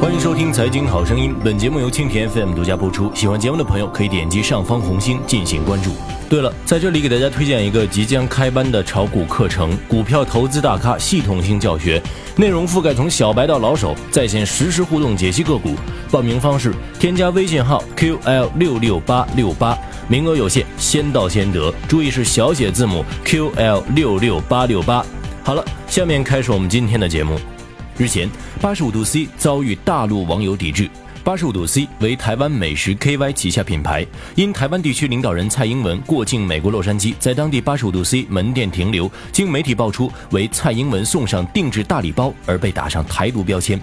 欢迎收听《财经好声音》，本节目由蜻蜓 FM 独家播出。喜欢节目的朋友可以点击上方红心进行关注。对了，在这里给大家推荐一个即将开班的炒股课程——股票投资大咖系统性教学，内容覆盖从小白到老手，在线实时互动解析个股。报名方式：添加微信号 QL 六六八六八，名额有限，先到先得。注意是小写字母 QL 六六八六八。好了，下面开始我们今天的节目。日前，八十五度 C 遭遇大陆网友抵制。八十五度 C 为台湾美食 KY 旗下品牌，因台湾地区领导人蔡英文过境美国洛杉矶，在当地八十五度 C 门店停留，经媒体爆出为蔡英文送上定制大礼包而被打上台独标签。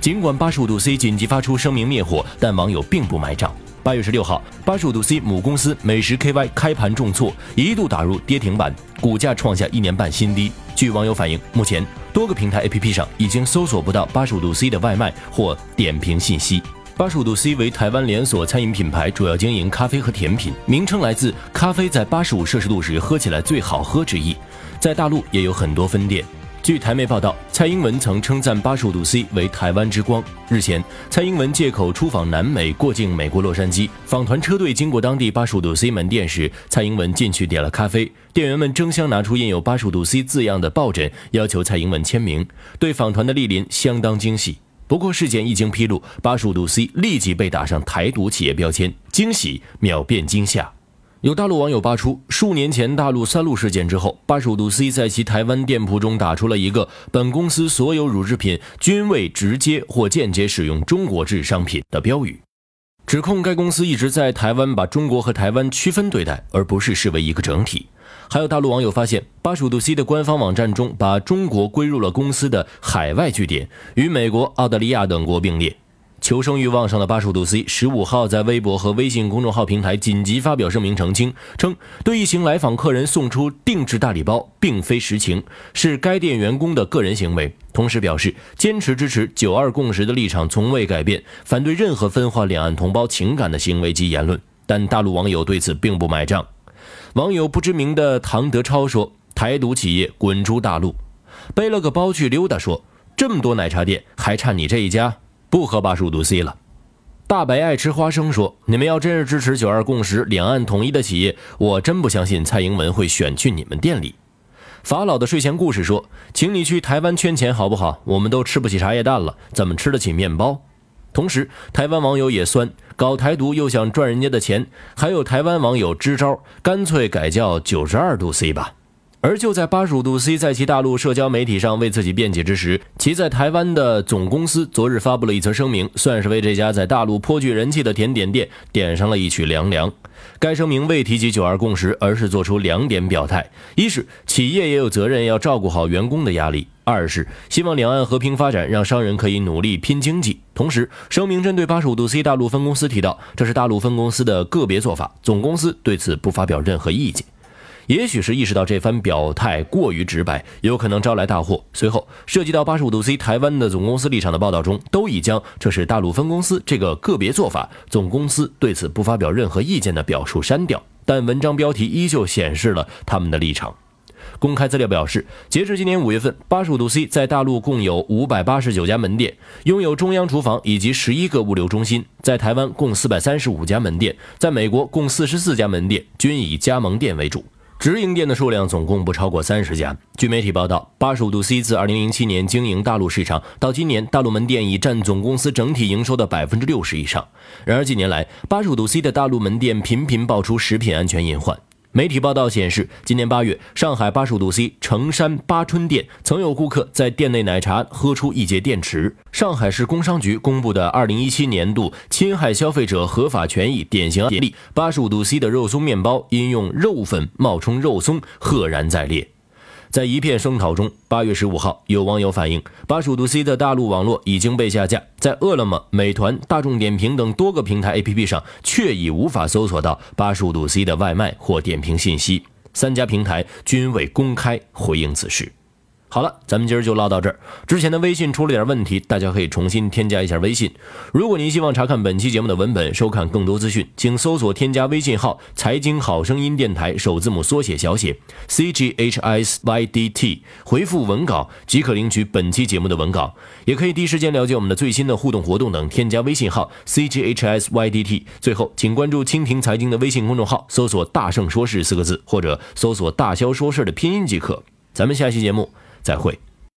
尽管八十五度 C 紧急发出声明灭火，但网友并不买账。八月十六号，八十五度 C 母公司美食 KY 开盘重挫，一度打入跌停板，股价创下一年半新低。据网友反映，目前多个平台 APP 上已经搜索不到八十五度 C 的外卖或点评信息。八十五度 C 为台湾连锁餐饮品牌，主要经营咖啡和甜品，名称来自咖啡在八十五摄氏度时喝起来最好喝之意。在大陆也有很多分店。据台媒报道，蔡英文曾称赞八十五度 C 为台湾之光。日前，蔡英文借口出访南美，过境美国洛杉矶，访团车队经过当地八十五度 C 门店时，蔡英文进去点了咖啡，店员们争相拿出印有八十五度 C 字样的抱枕，要求蔡英文签名，对访团的莅临相当惊喜。不过，事件一经披露，八十五度 C 立即被打上台独企业标签，惊喜秒变惊吓。有大陆网友扒出，数年前大陆三鹿事件之后，八十五度 C 在其台湾店铺中打出了一个“本公司所有乳制品均未直接或间接使用中国制商品”的标语，指控该公司一直在台湾把中国和台湾区分对待，而不是视为一个整体。还有大陆网友发现，八十五度 C 的官方网站中把中国归入了公司的海外据点，与美国、澳大利亚等国并列。求生欲望上的八十五度 C 十五号在微博和微信公众号平台紧急发表声明澄清，称对一行来访客人送出定制大礼包并非实情，是该店员工的个人行为。同时表示坚持支持“九二共识”的立场从未改变，反对任何分化两岸同胞情感的行为及言论。但大陆网友对此并不买账。网友不知名的唐德超说：“台独企业滚出大陆，背了个包去溜达。说这么多奶茶店，还差你这一家，不喝八十五度 C 了。”大白爱吃花生说：“你们要真是支持九二共识、两岸统一的企业，我真不相信蔡英文会选去你们店里。”法老的睡前故事说：“请你去台湾圈钱好不好？我们都吃不起茶叶蛋了，怎么吃得起面包？”同时，台湾网友也酸，搞台独又想赚人家的钱，还有台湾网友支招，干脆改叫九十二度 C 吧。而就在八十五度 C 在其大陆社交媒体上为自己辩解之时，其在台湾的总公司昨日发布了一则声明，算是为这家在大陆颇具人气的甜点店点上了一曲凉凉。该声明未提及九二共识，而是做出两点表态：一是企业也有责任要照顾好员工的压力；二是希望两岸和平发展，让商人可以努力拼经济。同时，声明针对八十五度 C 大陆分公司提到，这是大陆分公司的个别做法，总公司对此不发表任何意见。也许是意识到这番表态过于直白，有可能招来大祸。随后，涉及到八十五度 C 台湾的总公司立场的报道中，都已将这是大陆分公司这个个别做法，总公司对此不发表任何意见的表述删掉。但文章标题依旧显示了他们的立场。公开资料表示，截至今年五月份，八十五度 C 在大陆共有五百八十九家门店，拥有中央厨房以及十一个物流中心；在台湾共四百三十五家门店，在美国共四十四家门店，均以加盟店为主。直营店的数量总共不超过三十家。据媒体报道，八十五度 C 自二零零七年经营大陆市场，到今年大陆门店已占总公司整体营收的百分之六十以上。然而近年来，八十五度 C 的大陆门店频频爆出食品安全隐患。媒体报道显示，今年八月，上海八十五度 C 城山八春店曾有顾客在店内奶茶喝出一节电池。上海市工商局公布的二零一七年度侵害消费者合法权益典型案例，八十五度 C 的肉松面包因用肉粉冒充肉松，赫然在列。在一片声讨中，八月十五号，有网友反映，八十五度 C 的大陆网络已经被下架，在饿了么、美团、大众点评等多个平台 APP 上，却已无法搜索到八十五度 C 的外卖或点评信息。三家平台均未公开回应此事。好了，咱们今儿就唠到这儿。之前的微信出了点问题，大家可以重新添加一下微信。如果您希望查看本期节目的文本，收看更多资讯，请搜索添加微信号“财经好声音电台”首字母缩写小写 c g h s y d t，回复文稿即可领取本期节目的文稿。也可以第一时间了解我们的最新的互动活动等，添加微信号 c g h s y d t。最后，请关注蜻蜓财经的微信公众号，搜索“大圣说事”四个字，或者搜索“大肖说事”的拼音即可。咱们下期节目。再会。